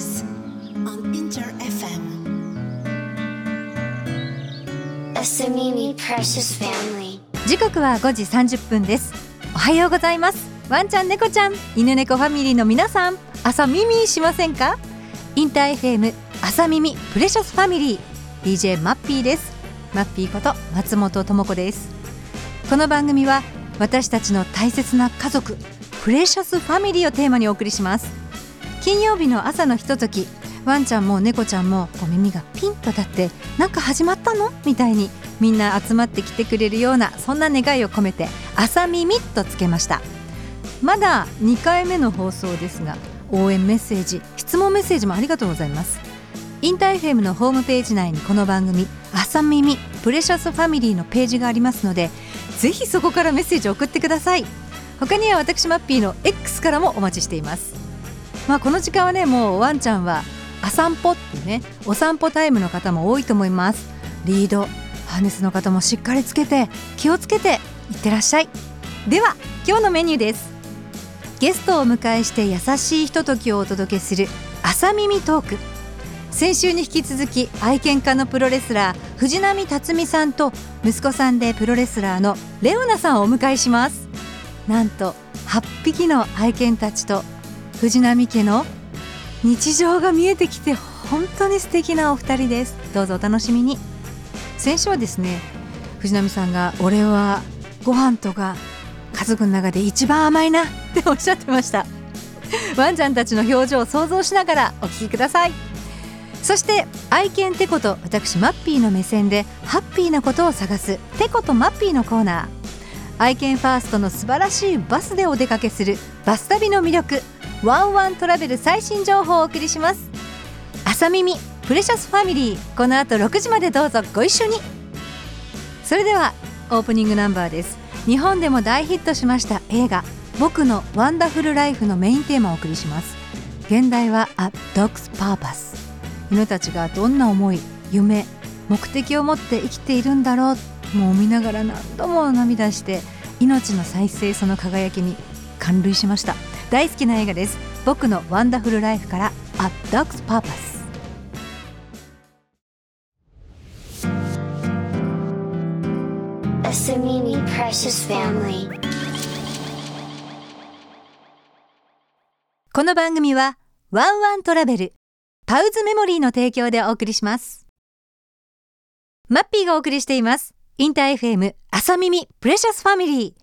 Mars on Inter FM. Asamimi Precious Family. 時刻は5時30分です。おはようございます。ワンちゃん猫ちゃん。犬猫ファミリーの皆さん。朝耳しませんか？インター FM 朝耳プレシャスファミリー DJ マッピーです。マッピーこと松本智子です。この番組は私たちの大切な家族プレシャスファミリーをテーマにお送りします金曜日の朝のひとときワンちゃんも猫ちゃんもこう耳がピンと立ってなんか始まったの？みたいにみんな集まってきてくれるようなそんな願いを込めて朝耳とつけました。まだ2回目の放送ですが応援メッセージ質問メッセージもありがとうございます。インター FM のホームページ内にこの番組朝耳プレシャスファミリーのページがありますのでぜひそこからメッセージを送ってください。他には私マッピーの X からもお待ちしています。まあこの時間はねもうワンちゃんはあ散歩ってねお散歩タイムの方も多いと思います。リードハーネスの方もしっかりつけて気をつけていってらっしゃい。では今日のメニューです。ゲストをお迎えして優しいひとときをお届けする朝耳トーク。先週に引き続き愛犬家のプロレスラー藤波辰巳さんと息子さんでプロレスラーのレオナさんをお迎えします。なんと8匹の愛犬たちと藤波家の日常が見えてきて本当に素敵なお二人です。どうぞお楽しみに。先週はですね藤波さんが俺はご飯とか家族の中で一番甘いなっておっしゃってました。ワンちゃんたちの表情を想像しながらお聞きください。そして愛犬テコと私マッピーの目線でハッピーなことを探すテコとマッピーのコーナー。愛犬ファーストの素晴らしいバスでお出かけするバス旅の魅力。ワンワントラベル最新情報をお送りします。朝耳プレシャスファミリー。この後6時までどうぞ。ご一緒に。それではオープニングナンバーです。日本でも大ヒットしました映画僕のワンダフルライフのメインテーマをお送りします。現代は A Dog's Purpose 犬たちがどんな思い夢目的を持って生きているんだろうもう見ながら何度も涙して命の再生その輝きに感涙しました。大好きな映画です。僕のワンダフルライフから A Dog's Purpose Asamimi Precious Family. この番組はワンワントラベルパウズメモリーの提供でお送りします。マッピーがお送りしています。インター FM 朝耳プレシャスファミリー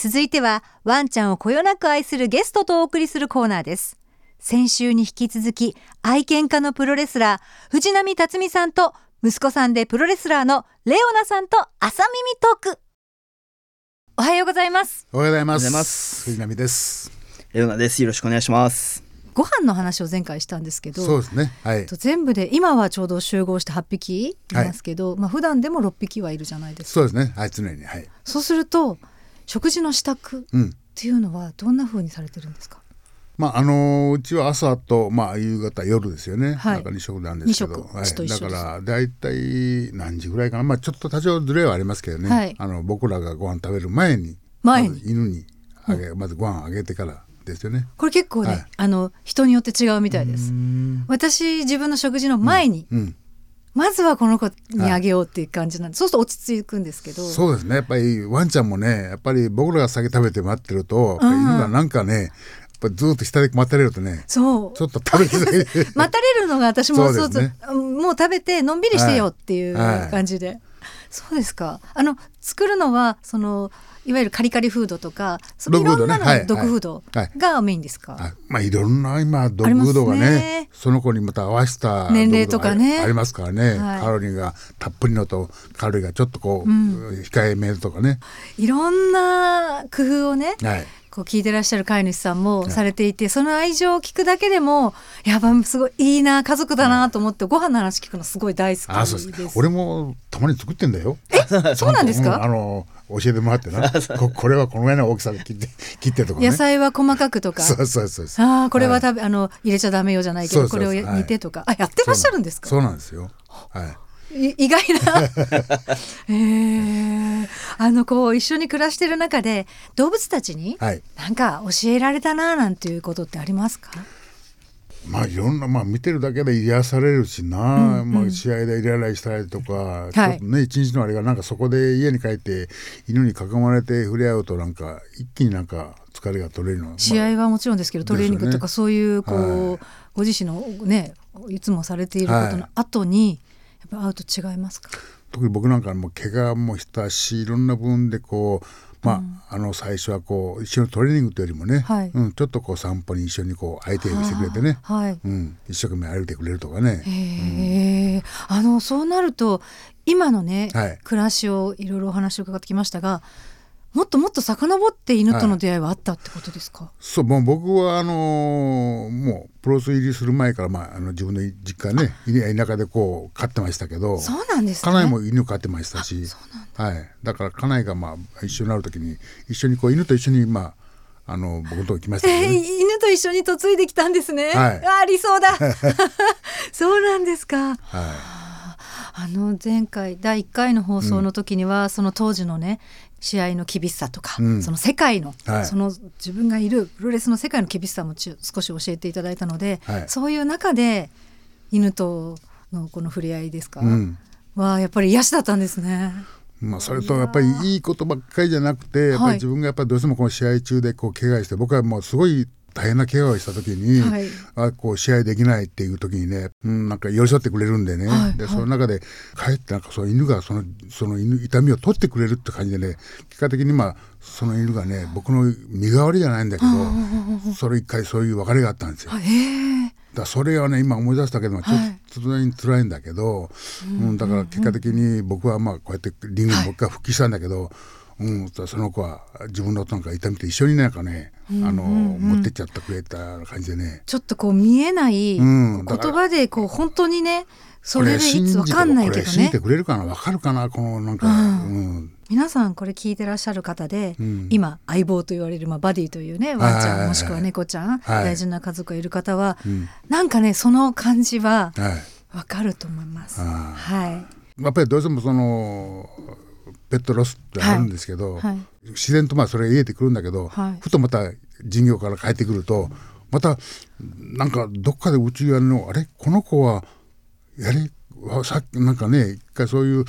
続いてはワンちゃんをこよなく愛するゲストとお送りするコーナーです先週に引き続き愛犬家のプロレスラー藤波辰爾さんと息子さんでプロレスラーの LEONAさんと朝耳トークおはようございますおはようございます。おはようございます藤波です。レオナです。よろしくお願いします。ご飯の話を前回したんですけどそうですね。はい。と全部で今はちょうど集合して8匹いますけど、まあ普段でも6匹はいるじゃないですかそうですね。はい、常に。はい。そうすると食事の支度っうん。ていうのはどんな風にされてるんですか？まああのーうちは朝とまあ夕方夜ですよね。はいなんか二食なんですけど、だちと一緒ですからだいたい何時ぐらいかな。まあちょっと多少ずれはありますけどね。はいあの僕らがご飯食べる前に前にまず犬にあげ、まずご飯あげてからですよね。これ結構ね、はいあの人によって違うみたいです私自分の食事の前に、うん。まずはこの子にあげようっていう感じなんで、そうすると落ち着くんですけど。そうですね。やっぱりワンちゃんもね、やっぱり僕らが先食べて待ってると、犬がなんかね、やっぱりずっと下で待たれるとね、そう。ちょっと食べづらい。待たれるのが私もそうそうね。うんもう食べてのんびりしてよっていうはい。感じで、そうですか。あの作るのはそのいわゆるカリカリフードとかいろんなのグフードはい。がメインですか、あまあいろんな今ドッグフードがねその子にまた合わせた年齢とかね。ありますからね、はい。カロリーがたっぷりのとカロリーがちょっとこう、控えめとかね、いろんな工夫をねはい、こう聞いてらっしゃる飼い主さんもされていて、その愛情を聞くだけでもやっぱすごいいいな家族だなと思ってご飯の話聞くのすごい大好きあです。そうです。俺もたまに作ってんだよ。そうなんですか？うあの教えてもらってな。ここれはこのぐらいの大きさで切って切ってとかね。野菜は細かくとか？そうそうそうそう。ああこれははい。食べ、あの入れちゃダメよじゃないけどそうそうそう。これを煮てとか、あやってらっしゃるんですか？そうなんですよ。はいい意外な。えー、あのこう一緒に暮らしてる中で動物たちにはい。なんか教えられたななんていうことってありますか？まあいろんなまあ見てるだけで癒されるしな、まあ、試合でイライラしたりとか、ちょっとね一日のあれがなんかそこで家に帰って犬に囲まれて触れ合うとなんか一気になんか疲れが取れるの、試合はもちろんですけど、トレーニングとかそういうこう、はい。ご自身のねいつもされていることの後に、ぱ会うと違いますか？特に僕なんかもう怪我もしたしいろんな分でこうまあ、あの最初はこう一緒にトレーニングというよりもね、はい。うん、ちょっとこう散歩に一緒にこう相手をしてくれてね、はい。うん、一生懸命歩いてくれるとかね、へえ、あのそうなると今のね、はい。暮らしをいろいろお話を伺ってきましたがもっともっと遡って犬との出会いはあったってことですか、そうもう僕はあのーもうプロレス入りする前から、まあ、あの自分の実家ねい田舎でこう飼ってましたけどそうなんですね。家内も犬飼ってましたしはい、だから家内がまあ一緒になる時に一緒にこう犬と一緒にまああの僕のとこ来ましたけえー犬と一緒に嫁いできたんですね、はい。あ理想だ。そうなんですか。はい。あの前回第1回の放送の時には、その当時のね試合の厳しさとか、うん。その世界の、はい。その自分がいるプロレスの世界の厳しさもちょ少し教えていただいたので、はい。そういう中で犬とのこの触れ合いですか、うん。はやっぱり癒しだったんですね。まあ、それとやっぱりいいことばっかりじゃなくてやっぱり自分がやっぱりどうしてもこの試合中でこう怪我して僕はもうすごい大変な怪我をした時に、はい。あこう試合できないっていう時にね、うん、なんか寄り添ってくれるんでね、ではいはい。その中で帰ってなんかその犬がそのその犬痛みを取ってくれるって感じでね結果的にまあその犬がね僕の身代わりじゃないんだけどそれ一回そういう別れがあったんですよ。だからそれはね今思い出したけどもちょっはい。と辛い辛いんだけど、うんだから結果的に僕はまあこうやってリングにもう一回復帰したんだけど、うん、その子は自分のなんか痛みと一緒になんかね、あの持ってっちゃってくれた感じでね。ちょっとこう見えないうん言葉でこう本当にねそれでいつわかんないけどね。信じてくれるかなわかるかなこのなんか、うん。皆さんこれ聞いてらっしゃる方で、ん。今相棒と言われる、まあ、バディというねワンちゃん、はいはい。はいもしくは猫ちゃん、はい。大事な家族がいる方は、ん。なんかねその感じははい、わかると思います。あはい。やっぱりどうしてもそのペットロスってあるんですけど、はい。はい。自然とまあそれが癒えてくるんだけど、はい。ふとまた事業から帰ってくるとまたなんかどっかで内側のあれこの子はやれわさっきなんかね一回そういう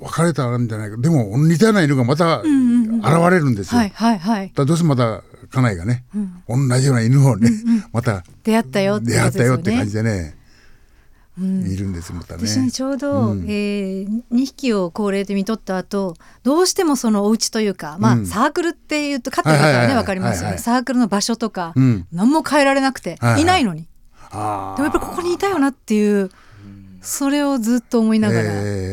別れたんじゃないか。でも似たような犬がまた現れるんですよ。どうしてもまた家内がね、同じような犬をね、また出会ったよって出会ったよって感じじでね、いるんですまたね。私にちょうど、うん。えー、2匹を高齢で見とった後どうしてもそのお家というか、まあうん。サークルっていうと飼ってる方はねはいはいはいわかりますよね、はいはい。サークルの場所とか、うん。何も変えられなくて、はいはい。いないのに。あでもやっぱりここにいたよなっていうそれをずっと思いながら、えー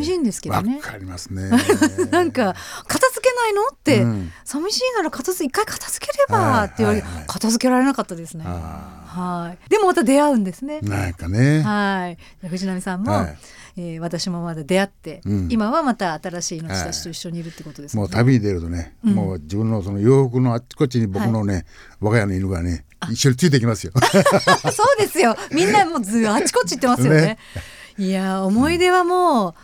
寂しいんですけどねわかりますね。なんか片付けないのって、うん寂しいなら片付一回片付ければって言われて、はいはいはい片付けられなかったですね。あはい。でもまた出会うんですね。なんかね。はい。藤波さんも、はいえー私もまだ出会って、うん今はまた新しい命たちと一緒にいるってことですね。もう旅に出るとね、もう自分のその洋服のあっちこっちに僕のね、我が家の犬がね一緒についてきますよ。そうですよ。みんなもうずあちこち行ってますよね。ねいやー思い出はもう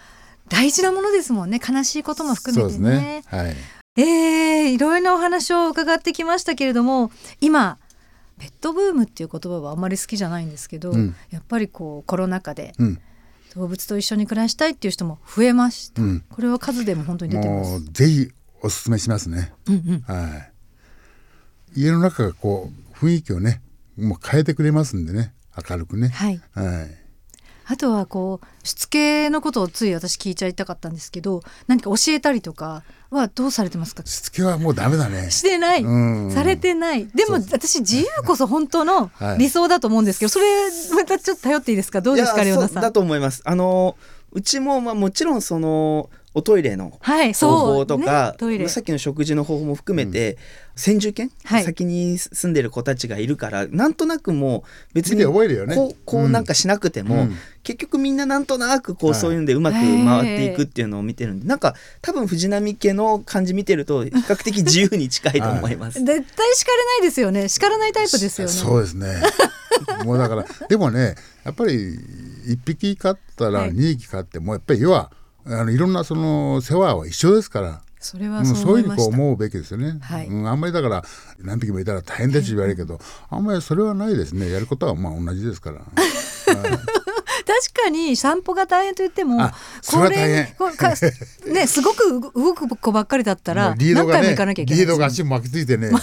大事なものですもんね。悲しいことも含めてね。ね。はい。えー、いろいろなお話を伺ってきましたけれども今ペットブームっていう言葉はあんまり好きじゃないんですけど、うんやっぱりこうコロナ禍でうん。動物と一緒に暮らしたいっていう人も増えました、うんこれは数でも本当に出てまもうす。ぜひおすすめしますね。うんうん、はい。家の中がこう雰囲気をね、もう変えてくれますんでね、明るくね。はいはい。あとはこうしつけのことをつい私聞いちゃいたかったんですけど何か教えたりとかはどうされてますか？しつけはもうダメだね。してない、うん。されてない。でも私自由こそ本当のはい。理想だと思うんですけど、それまたちょっと頼っていいですか？どうですかレオナさん？だと思います。あのうちもまあもちろんそのおトイレのはい方法とか、ねトイレ。さっきの食事の方法も含めて、先住犬、はい。先に住んでる子たちがいるからなんとなくもう別見にて覚えるよね。こうこうなんかしなくても、うん。結局みんななんとなくこう、はい。そういうんでうまく回っていくっていうのを見てるんでなんか多分藤波家の感じ見てると比較的自由に近いと思います。絶対叱れないですよね。叱らないタイプですよね。そうですね。もうだからでもねやっぱり一匹飼ったらはい。二匹飼ってもやっぱり要はあのいろんなその世話は一緒ですから。それはうんそうそういうふうにこう思うべきですよね、はい。うん、あんまりだから何匹もいたら大変だし言われるけど、あんまりそれはないですね。やることはまあ同じですから。確かに散歩が大変と言ってもあそれは大変。これか ねすごく動く子ばっかりだったもらリードがね回も行かなきゃいけないリードが足巻きついてね。三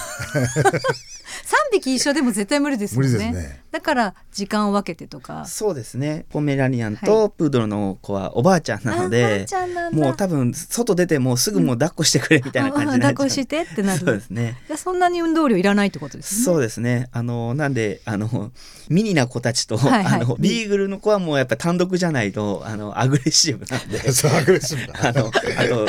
匹一緒でも絶対無理ですもんね。無理ですね。だから時間を分けてとか。そうですね。ポメラニアンはとプードルの子はおばあちゃんなのでちゃんなんだ。もう多分外出てもうすぐもう抱っこしてくれみたいな感じになっちゃう抱っこしてってなる。そうですね。でそんなに運動量いらないってことですね。そうですね。あのなんであのミニな子たちと、はいはい。あのビーグルの子はもうやっぱ単独じゃないとあのアグレッシブなんで。そうアグレッシブだ。あのあと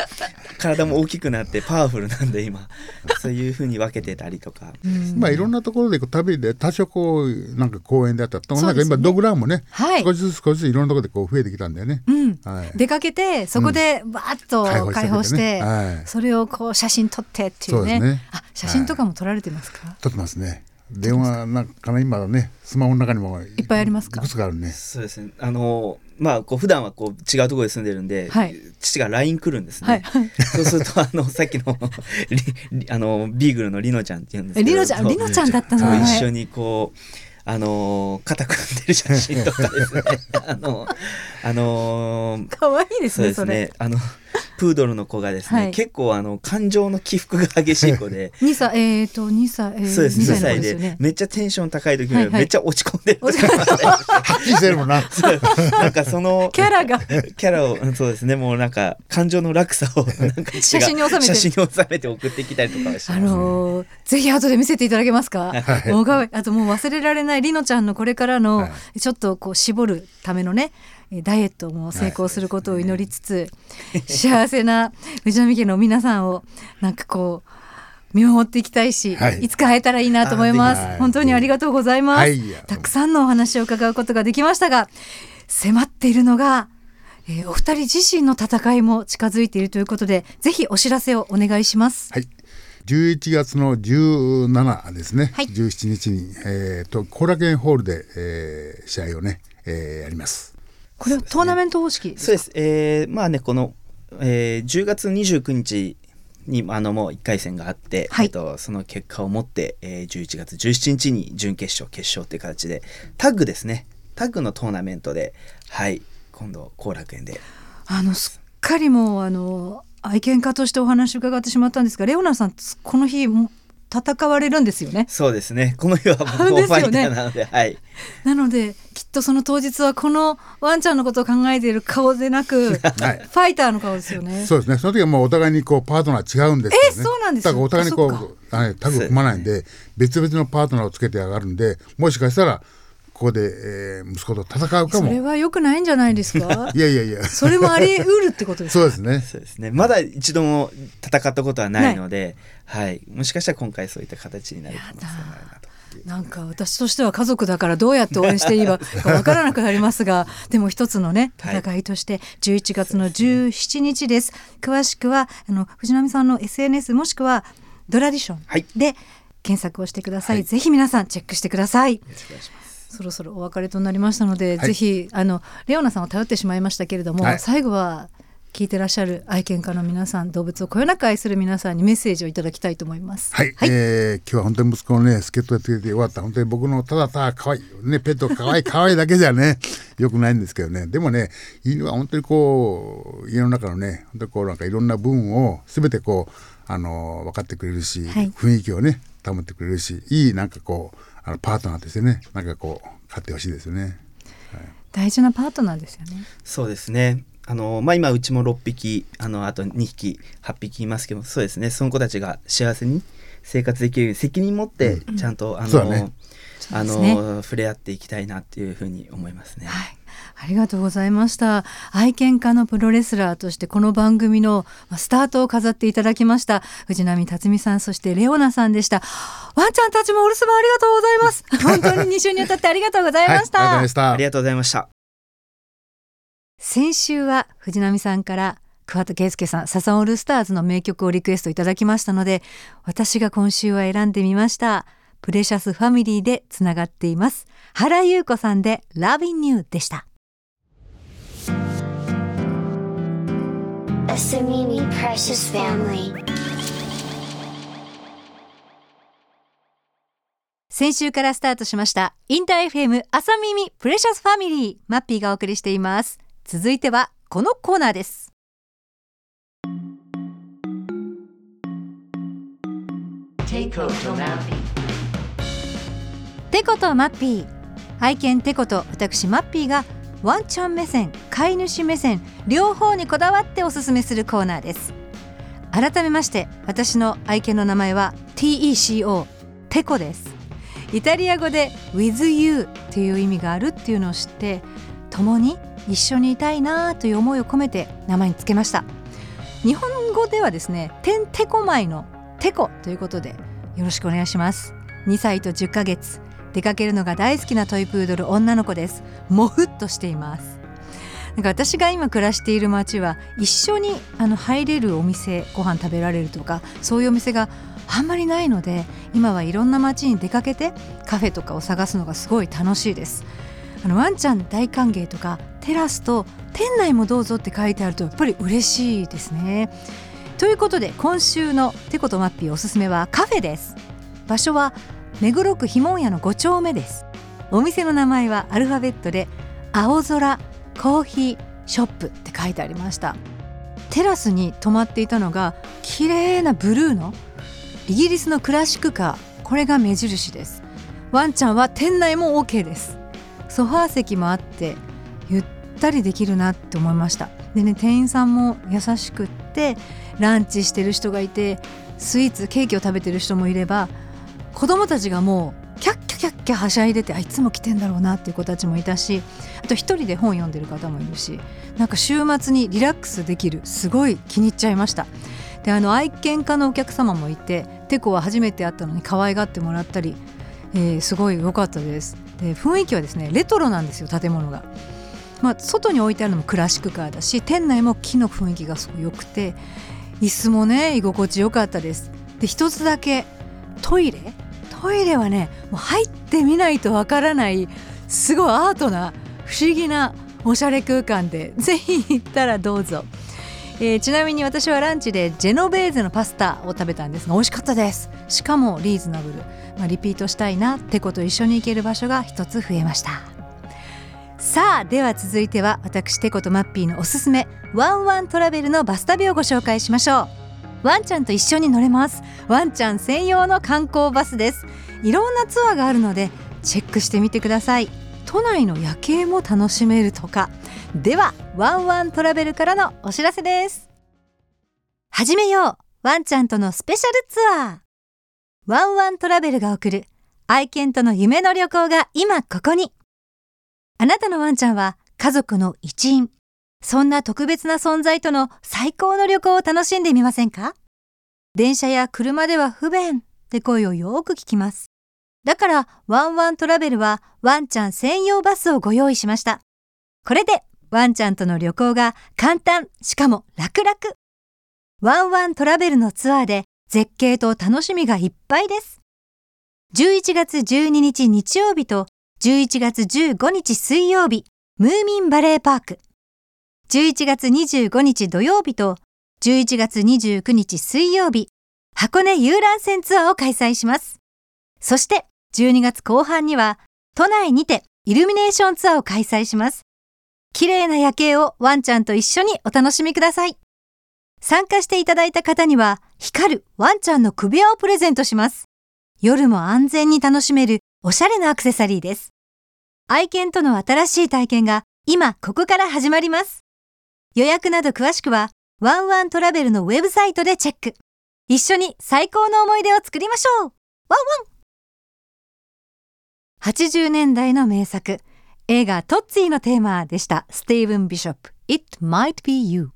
体も大きくなってパワフルなんで今。そういう風に分けてたりとか。うん。まあいろんなところでこう旅で多少こうなんか公園であったと、そうですね。なんか今ドッグランもね、はい。少しずつ少しずついろんなところでこう増えてきたんだよね。うん。はい、出かけてそこでバーッと開放して開放して、はい。それをこう写真撮ってっていうね。そうですね。あ写真とかも撮られてますか、撮ってますね。電話なんかね今ねスマホの中にもいいっぱいありますか？いくつかあるね。そうですね。あのまあこう普段はこう違うところで住んでるんで、はい。父が LINE 来るんですね、はいはい。そうするとあのさっきのあのビーグルのリノちゃんっていうんですけどリノちゃんリノちゃんだったの？一緒にこうあの肩組んでる写真とかですね。あのあの 可愛いですそうですねそれね。あのプードルの子がですね、はい。結構あの感情の起伏が激しい子で。二歳えっ、ー、と二歳、えー、そうです2 2歳で子ですよね。めっちゃテンション高い時にはいはい。めっちゃ落ち込んでる。落ち込んはっきりしてるもんな。なんかそのキャラが。キャラをうんそうですね。もうなんか感情の落差をなんか写真に収めて。写真に収めて送ってきたりとかはしあます、のーぜひ後で見せていただけますか？はい。あともう忘れられないりのちゃんのこれからのはちょっとこう絞るためのねえーダイエットも成功することを祈りつつ、幸せな藤波家の皆さんをなんかこう見守っていきたいし、はい。い、つか会えたらいいなと思います、本当にありがとうございます、はい。たくさんのお話を伺うことができましたが迫っているのが、えーお二人自身の戦いも近づいているということでぜひお知らせをお願いします。はい。11月の17ですね。はい。17日にえっ、と後楽園ホールで、えー試合をね、えーやります。これはトーナメント方式ですか？そうです。えーまあねこの、えー10月29日にあのもう1回戦があって、はい。えっと、その結果をもって、えー11月17日に準決勝決勝っていう形でタッグですね。タッグのトーナメントではい。今度後楽園で。あのすっかりもうあの愛犬家としてお話を伺ってしまったんですがレオナさんこの日も戦われるんですよね。そうですね。この日は僕もファイターなのではい。なのできっとその当日はこのワンちゃんのことを考えている顔でなく、はい。ファイターの顔ですよね。そうですね。その時はもうお互いにこうパートナー違うんですよね。えそうなんですだからお互いにこうはいタッグ組まないんで別々のパートナーをつけて上がるんで、もしかしたらここで、えー息子と戦うかも。それは良くないんじゃないですか？いやいやいや。それもあり得るってことですか？そうですね。そうですね。まだ一度も戦ったことはないので、はい、もしかしたら今回そういった形になる可能性もあるなと。なんか私としては家族だからどうやって応援していいかわからなくなりますが でも一つのねはい。戦いとして11月の17日です。詳しくはあの藤波さんの SNS もしくはドラディショはい。ンで検索をしてください、はい。ぜひ皆さんチェックしてください。よろしくお願いしますそろそろお別れとなりましたので、はい。ぜひあのレオナさんを頼ってしまいましたけれども、はい。最後は聞いてらっしゃる愛犬家の皆さん動物をこよなく愛する皆さんにメッセージをいただきたいと思います。はい、えー今日は本当に息子のね助っ人やってくれてよかった本当に僕のただただ可愛いねペット可愛い可愛いだけじゃね よくないんですけどね。でもね犬は本当にこう家の中のね本当にこうなんかいろんな部分を全てこうあの分かってくれるし、はい。雰囲気をね保ってくれるしいいなんかこうあのパートナーとしてねなんかこう飼ってほしいですよね。大事なパートナーですよね。そうですね。あのまあ、今うちも6匹あのあと2匹8匹いますけどそうですねその子たちが幸せに生活できるように責任持ってちゃんと、あの、そうだねあそうですの触れ合っていきたいなっていうふうに思いますね。はい、ありがとうございました。愛犬家のプロレスラーとしてこの番組のまあスタートを飾っていただきました藤波辰巳さんそしてレオナさんでした。ワンちゃんたちもお留守番ありがとうございます。本当に2週にわたってありがとうございはい、ました。ありがとうございましたありがとうございました。先週は藤波さんから桑田佳祐さんサザンオールスターズの名曲をリクエストいただきましたので私が今週は選んでみましたプレシャスファミリーでつながっています。原優子さんで Loving You でした。A Samimi Precious Family. 先週からスタートしましたインター FM 朝耳プレシャスファミリーマッピーがお送りしています。続いてはこのコーナーです。テコとマッピー。愛犬テコと私マッピーがワンちゃん目線飼い主目線両方にこだわっておすすめするコーナーです。改めまして私の愛犬の名前は TECO テコです。イタリア語で with you っていう意味があるっていうのを知って共に一緒にいたいなという思いを込めて名前につけました。日本語ではですねてんてこまいのテコということでよろしくお願いします。2歳と10ヶ月。出かけるのが大好きなトイプードル女の子です。もふっとしています。なんか私が今暮らしている町は一緒にあの入れるお店ご飯食べられるとかそういうお店があんまりないので今はいろんな街に出かけてカフェとかを探すのがすごい楽しいです。あのワンちゃん大歓迎とかテラスと店内もどうぞって書いてあるとやっぱり嬉しいですね。ということで今週のテコとマッピーおすすめはカフェです。場所は目黒区ひもん屋の5丁目です。お店の名前はアルファベットで青空コーヒーショップって書いてありました。テラスに泊まっていたのが綺麗なブルーのイギリスのクラシックカー。これが目印です。ワンちゃんは店内も OK です。ソファー席もあってゆったりできるなって思いました。でね店員さんも優しくってランチしてる人がいてスイーツケーキを食べてる人もいれば子供たちがもうキャッキャキャッキャはしゃいでてあいつも来てんだろうなっていう子たちもいたしあと一人で本読んでる方もいるしなんか週末にリラックスできるすごい気に入っちゃいました。であの愛犬家のお客様もいてテコは初めて会ったのに可愛がってもらったり、えー、すごい良かったです。で雰囲気はですねレトロなんですよ建物が。まあ、外に置いてあるのもクラシックカーだし店内も木の雰囲気がすごい良くて椅子もね居心地良かったです。で一つだけトイレ？トイレはねもう入ってみないとわからないすごいアートな不思議なおしゃれ空間でぜひ行ったらどうぞ、えー、ちなみに私はランチでジェノベーゼのパスタを食べたんですが美味しかったです。しかもリーズナブル、まあ、リピートしたいなってこと一緒に行ける場所が一つ増えました。さあでは続いては私テコとマッピーのおすすめワンワントラベルのバス旅をご紹介しましょう。ワンちゃんと一緒に乗れます。ワンちゃん専用の観光バスです。いろんなツアーがあるのでチェックしてみてください。都内の夜景も楽しめるとか。ではワンワントラベルからのお知らせです。始めよう。ワンちゃんとのスペシャルツアー。ワンワントラベルが送る。愛犬との夢の旅行が今ここに。あなたのワンちゃんは家族の一員。そんな特別な存在との最高の旅行を楽しんでみませんか？電車や車では不便って声をよく聞きます。だからワンワントラベルはワンちゃん専用バスをご用意しました。これでワンちゃんとの旅行が簡単、しかも楽々。ワンワントラベルのツアーで絶景と楽しみがいっぱいです。11月12日日曜日と11月15日水曜日、ムーミンバレーパーク。11月25日土曜日と11月29日水曜日、箱根遊覧船ツアーを開催します。そして12月後半には都内にてイルミネーションツアーを開催します。綺麗な夜景をワンちゃんと一緒にお楽しみください。参加していただいた方には光るワンちゃんの首輪をプレゼントします。夜も安全に楽しめるおしゃれなアクセサリーです。愛犬との新しい体験が今ここから始まります。予約など詳しくはワンワントラベルのウェブサイトでチェック。一緒に最高の思い出を作りましょうワンワン !80 年代の名作、映画トッツィのテーマでした。スティーブン・ビショップ、It Might Be You。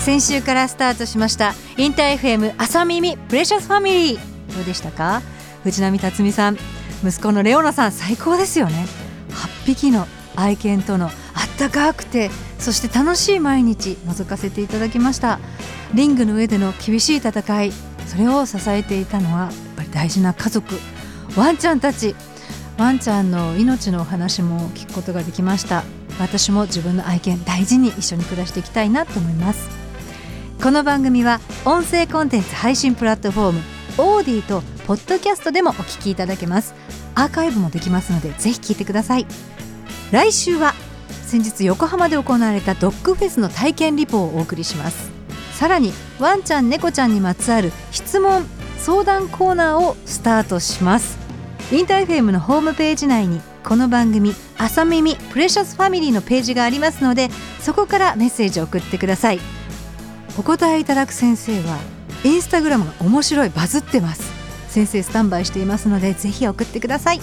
先週からスタートしましたインター FM 朝耳プレシャスファミリーどうでしたか？藤波辰巳さん息子のレオナさん最高ですよね8匹の愛犬とのあったかくてそして楽しい毎日覗かせていただきました。リングの上での厳しい戦いそれを支えていたのはやっぱり大事な家族。ワンちゃんたち。ワンちゃんの命のお話も聞くことができました。私も自分の愛犬大事に一緒に暮らしていきたいなと思います。この番組は音声コンテンツ配信プラットフォームオーディとポッドキャストでもお聞きいただけます。アーカイブもできますのでぜひ聞いてください。来週は先日横浜で行われたドッグフェスの体験リポをお送りします。さらにワンちゃん猫ちゃんにまつわる質問相談コーナーをスタートします。インターフェームのホームページ内にこの番組「朝耳プレシャスファミリー」のページがありますのでそこからメッセージを送ってください。お答えいただく先生はインスタグラムが面白いバズってます。先生スタンバイしていますのでぜひ送ってください。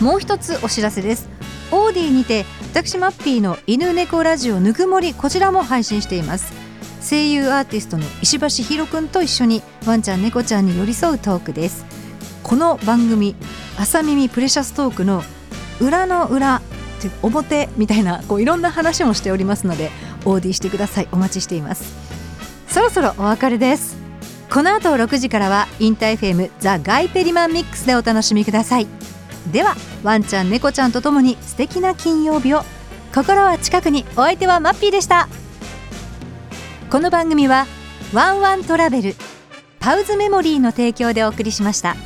もう一つお知らせです。オーディにて私マッピーの犬猫ラジオぬくもりこちらも配信しています。声優アーティストの石橋ひろくんと一緒にワンちゃん猫ちゃんに寄り添うトークです。この番組朝耳プレシャストークの裏の裏っていう表みたいなこういろんな話もしておりますのでオーディしてください。お待ちしています。そろそろお別れです。この後6時からは InterFM The Guy Perryman Mix でお楽しみください。ではワンちゃん猫ちゃんとともに素敵な金曜日を。心は近くに。お相手はマッピーでした。この番組はワンワントラベルパウズメモリーの提供でお送りしました。